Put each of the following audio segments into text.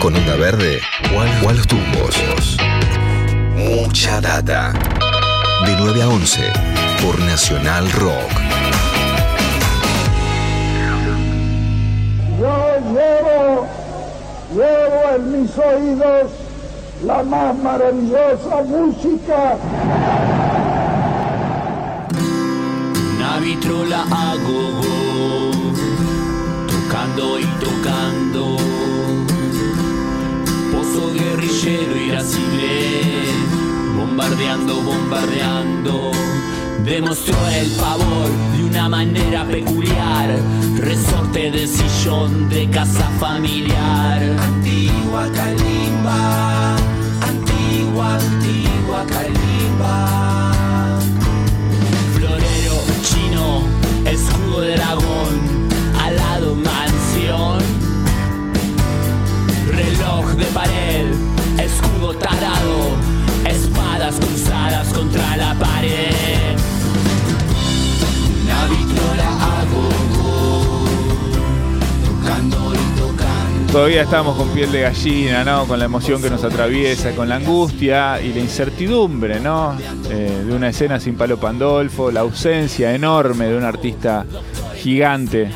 con onda verde o a, los tumbos. Mucha data. De 9 a 11 por Nacional Rock. Yo llevo, llevo en mis oídos la más maravillosa música. Una vitrola a tocando y bombardeando, bombardeando. Demostró el favor de una manera peculiar, resorte de sillón de casa familiar. Antigua Calimba, antigua, antigua Calimba. Florero chino, escudo de dragón, alado mansión. Reloj de pared, espadas cruzadas contra la pared. Tocando y tocando. Todavía estamos con piel de gallina, ¿no? Con la emoción que nos atraviesa, con la angustia y la incertidumbre, ¿no? Eh, de una escena sin palo Pandolfo, la ausencia enorme de un artista gigante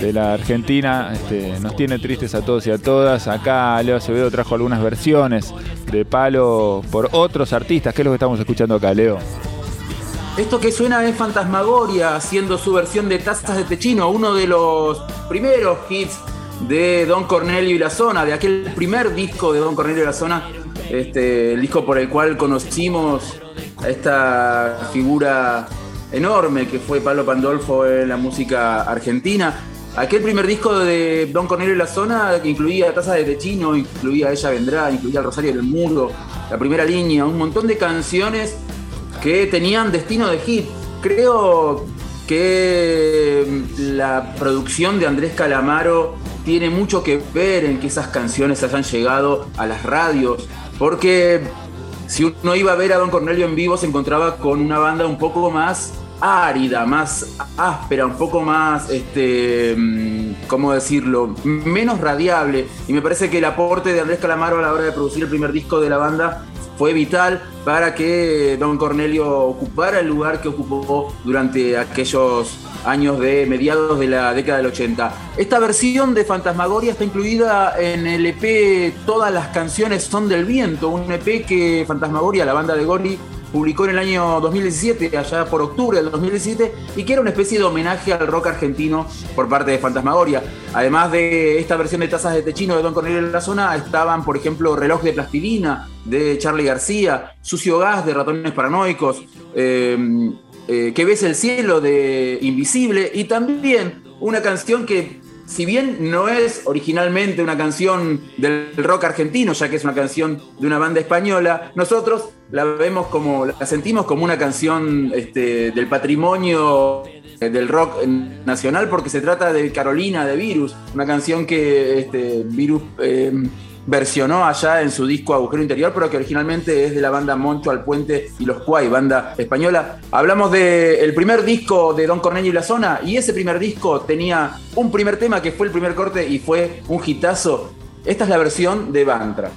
de la Argentina. Este, nos tiene tristes a todos y a todas. Acá Leo Acevedo trajo algunas versiones de palo por otros artistas. ¿Qué es lo que estamos escuchando acá, Leo? Esto que suena es Fantasmagoria haciendo su versión de Tazas de Techino, uno de los primeros hits de Don Cornelio y la Zona, de aquel primer disco de Don Cornelio y la Zona, este, el disco por el cual conocimos a esta figura enorme que fue Pablo Pandolfo en la música argentina. Aquel primer disco de Don Cornelio y la Zona que incluía Tazas de Techino, incluía Ella Vendrá, incluía El Rosario del Muro, La Primera Línea, un montón de canciones que tenían destino de hit. Creo que mm, la producción de Andrés Calamaro tiene mucho que ver en que esas canciones hayan llegado a las radios, porque si uno iba a ver a Don Cornelio en vivo se encontraba con una banda un poco más árida, más áspera, un poco más, este, mm, ¿cómo decirlo?, menos radiable. Y me parece que el aporte de Andrés Calamaro a la hora de producir el primer disco de la banda fue vital para que Don Cornelio ocupara el lugar que ocupó durante aquellos años de mediados de la década del 80. Esta versión de Fantasmagoria está incluida en el EP Todas las canciones son del viento, un EP que Fantasmagoria, la banda de Gori, publicó en el año 2017, allá por octubre del 2017, y que era una especie de homenaje al rock argentino por parte de Fantasmagoria. Además de esta versión de Tazas de Techino de Don Cornelio en la zona, estaban, por ejemplo, Reloj de Plastilina de Charlie García, Sucio Gas de Ratones Paranoicos, eh, eh, Que ves el cielo de Invisible, y también una canción que si bien no es originalmente una canción del rock argentino, ya que es una canción de una banda española, nosotros la vemos como, la sentimos como una canción este, del patrimonio eh, del rock nacional, porque se trata de Carolina de Virus, una canción que este, Virus eh, versionó allá en su disco Agujero Interior, pero que originalmente es de la banda Moncho al Puente y Los Cuay, banda española. Hablamos del primer disco de Don Cornelio y la Zona, y ese primer disco tenía un primer tema que fue el primer corte y fue un hitazo. Esta es la versión de Bantra.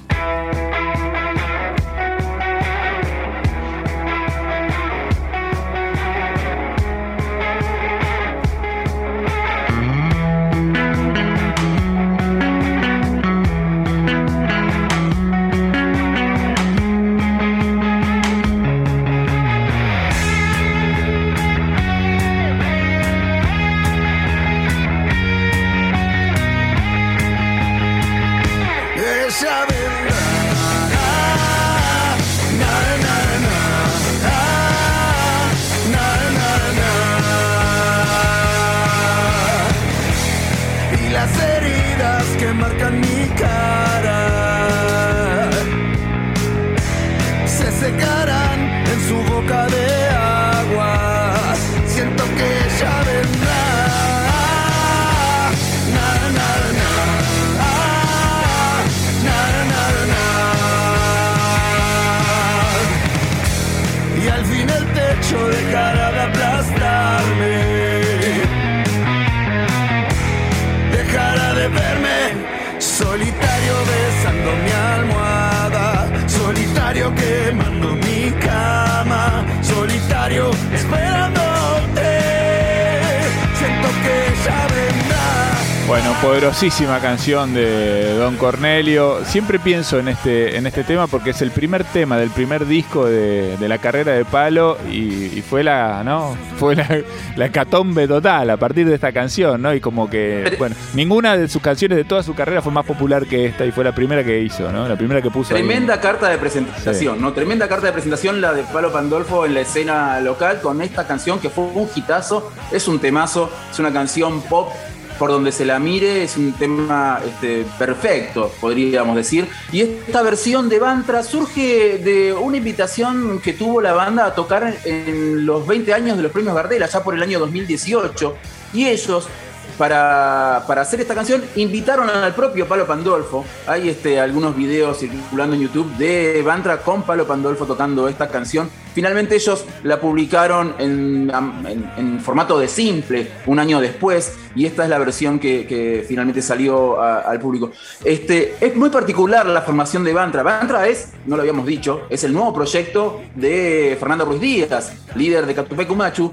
Poderosísima canción de Don Cornelio. Siempre pienso en este, en este tema porque es el primer tema del primer disco de, de la carrera de Palo y, y fue la, ¿no? Fue la, la hecatombe total a partir de esta canción, ¿no? Y como que, bueno, ninguna de sus canciones de toda su carrera fue más popular que esta y fue la primera que hizo, ¿no? La primera que puso. ahí. Tremenda carta de presentación, ¿no? Tremenda carta de presentación la de Palo Pandolfo en la escena local con esta canción que fue un hitazo, es un temazo, es una canción pop por donde se la mire, es un tema este, perfecto, podríamos decir. Y esta versión de Bantra surge de una invitación que tuvo la banda a tocar en los 20 años de los premios Gardel, allá por el año 2018. Y ellos para, para hacer esta canción invitaron al propio Palo Pandolfo. Hay este, algunos videos circulando en YouTube de Bantra con Palo Pandolfo tocando esta canción. Finalmente ellos la publicaron en, en- formato de simple un año después y esta es la versión que, finalmente salió al público. Este, es muy particular la formación de Bantra. Bantra es, no lo habíamos dicho, es el nuevo proyecto de Fernando Ruiz Díaz, líder de Catupecu Machu.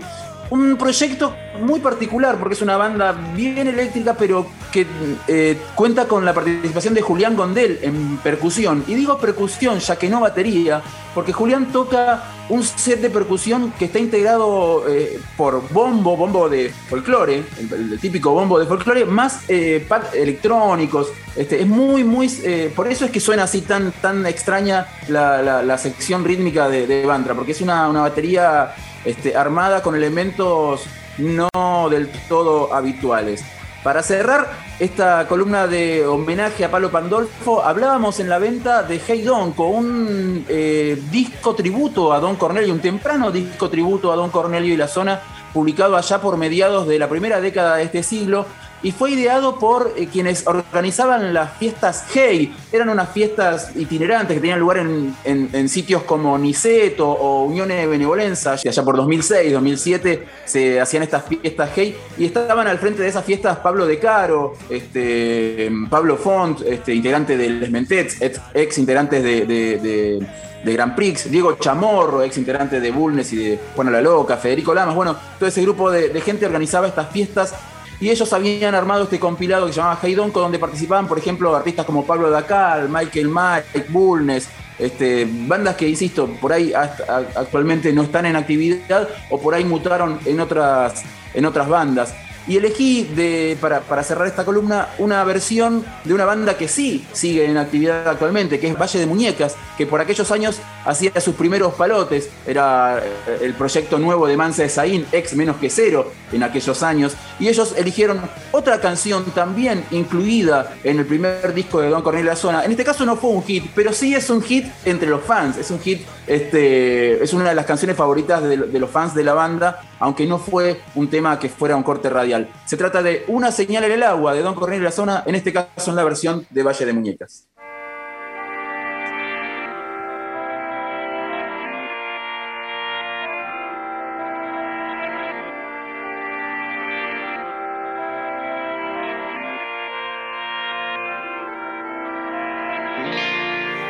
Un proyecto muy particular porque es una banda bien eléctrica, pero que eh, cuenta con la participación de Julián Gondel en percusión. Y digo percusión, ya que no batería, porque Julián toca un set de percusión que está integrado eh, por bombo, bombo de folclore, el, típico bombo de folclore, más eh, pad electrónicos. Este, es muy, muy. por eso es que suena así tan, tan extraña la, sección rítmica de, de Bantra, porque es una, una batería este, armada con elementos no del todo habituales. Para cerrar esta columna de homenaje a Palo Pandolfo, hablábamos en la venta de Hey Don, con un eh, disco tributo a Don Cornelio, un temprano disco tributo a Don Cornelio y la zona, publicado allá por mediados de la primera década de este siglo, y fue ideado por eh, quienes organizaban las fiestas Hey. Eran unas fiestas itinerantes que tenían lugar en, en- sitios como Niceto o Uniones de Benevolencia. Y allá por 2006, 2007 se hacían estas fiestas Hey y estaban al frente de esas fiestas Pablo De Caro, este, Pablo Font, este, integrante del Les Mentets, ex, ex integrantes de- de- de de Grand Prix, Diego Chamorro, ex integrante de Bulnes y de Juana la Loca, Federico Lamas, bueno, todo ese grupo de, de gente organizaba estas fiestas y ellos habían armado este compilado que se llamaba Heidon, donde participaban, por ejemplo, artistas como Pablo Dacal, Michael Mike, Bulnes, este, bandas que, insisto, por ahí actualmente no están en actividad o por ahí mutaron en otras, en otras bandas. Y elegí de, para, cerrar esta columna una versión de una banda que sí sigue en actividad actualmente, que es Valle de Muñecas, que por aquellos años hacía sus primeros palotes. Era eh, el proyecto nuevo de Mansa de Saín, ex menos que cero en aquellos años. Y ellos eligieron otra canción también incluida en el primer disco de Don Cornelio La Zona. En este caso no fue un hit, pero sí es un hit entre los fans. Es un hit, este, es una de las canciones favoritas de, los fans de la banda, aunque no fue un tema que fuera un corte radial. Se trata de Una señal en el agua de Don Cornelio La Zona, en este caso en la versión de Valle de Muñecas.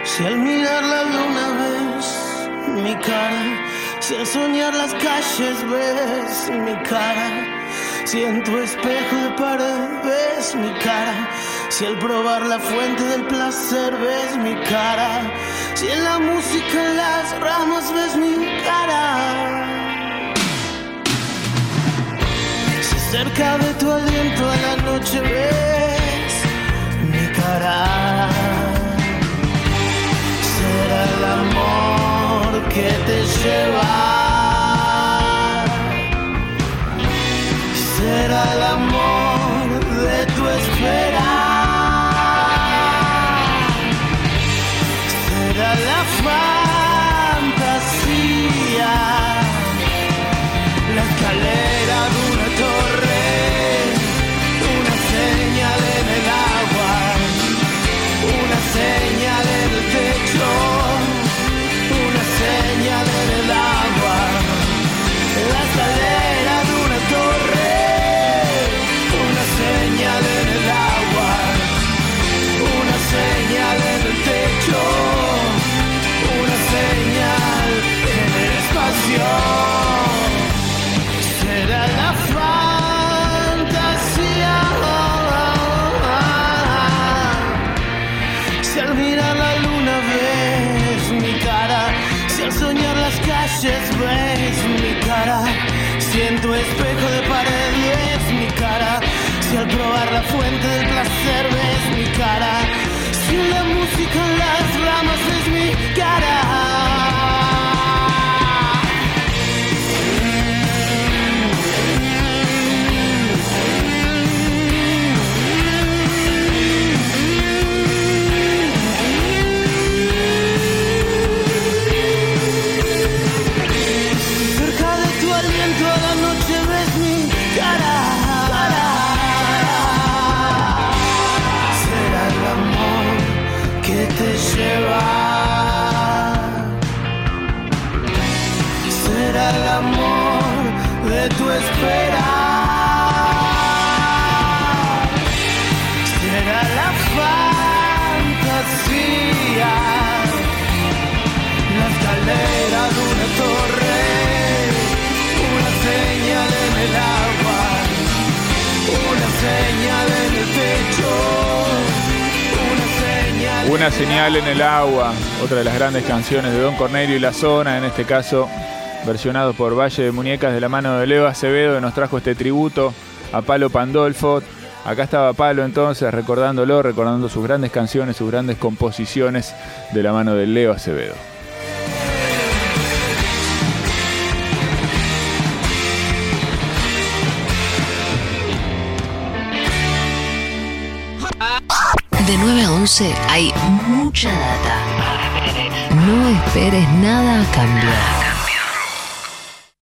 Si al mirarla de una vez mi cara, si al soñar las calles ves mi cara, si en tu espejo de pared ves mi cara, si al probar la fuente del placer ves mi cara, si en la música en las ramas ves mi cara. Si cerca de tu aliento a la noche ves mi cara será el amor que te lleva. Será el amor calles ves mi cara, si en tu espejo de pared ves mi cara, si al probar la fuente del placer ves mi cara, si la música en las ramas es mi cara. Será el amor de tu espera. Será la fantasía la escalera de una torre, Una señal en el agua, otra de las grandes canciones de Don Cornelio y La Zona, en este caso versionado por Valle de Muñecas de la mano de Leo Acevedo, que nos trajo este tributo a Palo Pandolfo. Acá estaba Palo entonces recordándolo, recordando sus grandes canciones, sus grandes composiciones de la mano de Leo Acevedo. 11 hay mucha data. No esperes nada a cambiar.